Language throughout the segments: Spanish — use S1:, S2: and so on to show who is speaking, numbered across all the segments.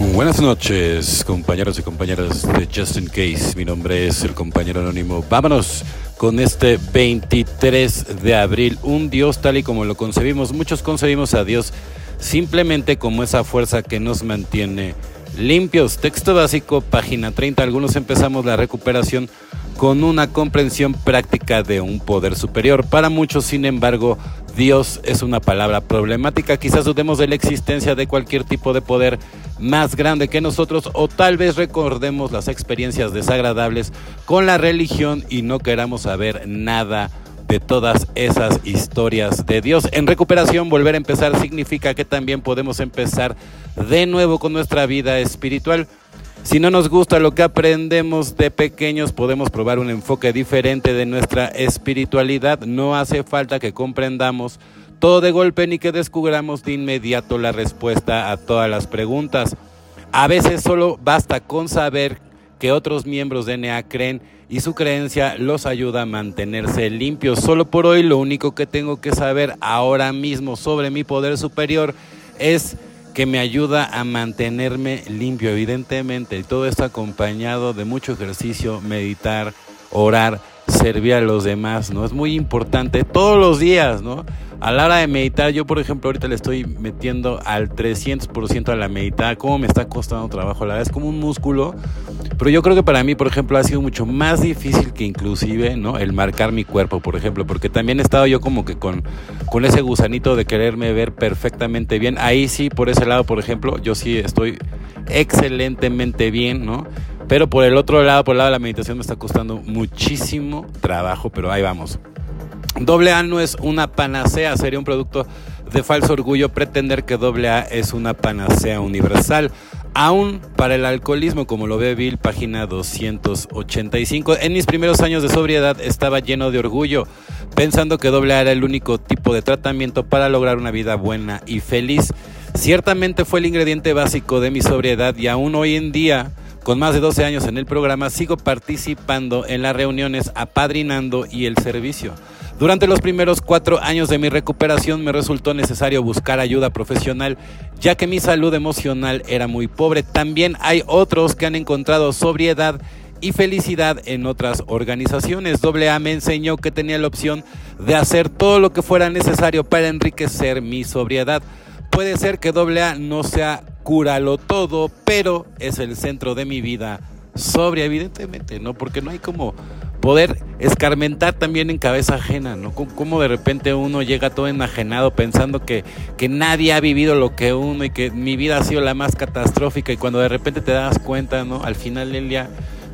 S1: Buenas noches, compañeros y compañeras de Justin Case. Mi nombre es el compañero anónimo. Vámonos con este 23 de abril. Un Dios tal y como lo concebimos. Muchos concebimos a Dios simplemente como esa fuerza que nos mantiene limpios. Texto básico, página 30. Algunos empezamos la recuperación con una comprensión práctica de un poder superior. Para muchos, sin embargo, Dios es una palabra problemática. Quizás dudemos de la existencia de cualquier tipo de poder más grande que nosotros o tal vez recordemos las experiencias desagradables con la religión y no queramos saber nada de todas esas historias de Dios. En recuperación, volver a empezar significa que también podemos empezar de nuevo con nuestra vida espiritual. Si no nos gusta lo que aprendemos de pequeños, podemos probar un enfoque diferente de nuestra espiritualidad. No hace falta que comprendamos todo de golpe ni que descubramos de inmediato la respuesta a todas las preguntas. A veces solo basta con saber que otros miembros de NEA creen y su creencia los ayuda a mantenerse limpios. Solo por hoy lo único que tengo que saber ahora mismo sobre mi poder superior es que me ayuda a mantenerme limpio, evidentemente, y todo esto acompañado de mucho ejercicio, meditar, orar, servir a los demás, ¿no? Es muy importante todos los días, ¿no? A la hora de meditar, yo por ejemplo ahorita le estoy metiendo al 300% a la meditar, cómo me está costando trabajo, la verdad es como un músculo, pero yo creo que para mí, por ejemplo, ha sido mucho más difícil que inclusive, ¿no? El marcar mi cuerpo, por ejemplo, porque también he estado yo como que con, con ese gusanito de quererme ver perfectamente bien, ahí sí, por ese lado, por ejemplo, yo sí estoy excelentemente bien, ¿no? Pero por el otro lado, por el lado de la meditación me está costando muchísimo trabajo, pero ahí vamos. Doble A no es una panacea, sería un producto de falso orgullo pretender que doble A es una panacea universal. Aún para el alcoholismo, como lo ve Bill, página 285. En mis primeros años de sobriedad estaba lleno de orgullo, pensando que doble A era el único tipo de tratamiento para lograr una vida buena y feliz. Ciertamente fue el ingrediente básico de mi sobriedad y aún hoy en día con más de 12 años en el programa, sigo participando en las reuniones, apadrinando y el servicio. Durante los primeros cuatro años de mi recuperación me resultó necesario buscar ayuda profesional, ya que mi salud emocional era muy pobre. También hay otros que han encontrado sobriedad y felicidad en otras organizaciones. AA me enseñó que tenía la opción de hacer todo lo que fuera necesario para enriquecer mi sobriedad. Puede ser que AA no sea cúralo todo, pero es el centro de mi vida sobria, evidentemente, ¿no? Porque no hay como poder escarmentar también en cabeza ajena, ¿no? Como de repente uno llega todo enajenado pensando que, que nadie ha vivido lo que uno y que mi vida ha sido la más catastrófica y cuando de repente te das cuenta, ¿no? Al final del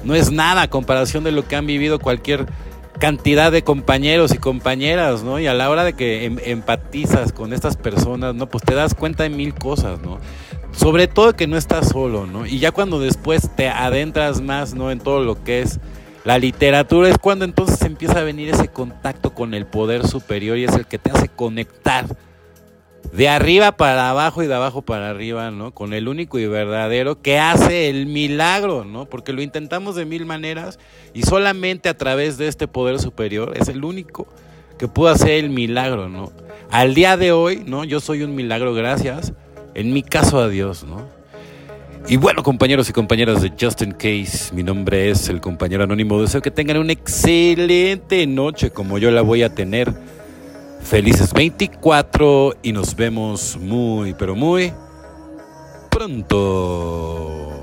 S1: no es nada a comparación de lo que han vivido cualquier cantidad de compañeros y compañeras, ¿no? Y a la hora de que em, empatizas con estas personas, ¿no? Pues te das cuenta de mil cosas, ¿no? Sobre todo que no estás solo, ¿no? Y ya cuando después te adentras más, ¿no? En todo lo que es la literatura es cuando entonces empieza a venir ese contacto con el poder superior y es el que te hace conectar de arriba para abajo y de abajo para arriba, ¿no? Con el único y verdadero que hace el milagro, ¿no? Porque lo intentamos de mil maneras y solamente a través de este poder superior es el único que pudo hacer el milagro, ¿no? Al día de hoy, ¿no? Yo soy un milagro gracias, en mi caso a Dios, ¿no? Y bueno, compañeros y compañeras de Justin Case, mi nombre es el compañero anónimo. Deseo que tengan una excelente noche como yo la voy a tener. Felices 24 y nos vemos muy, pero muy pronto.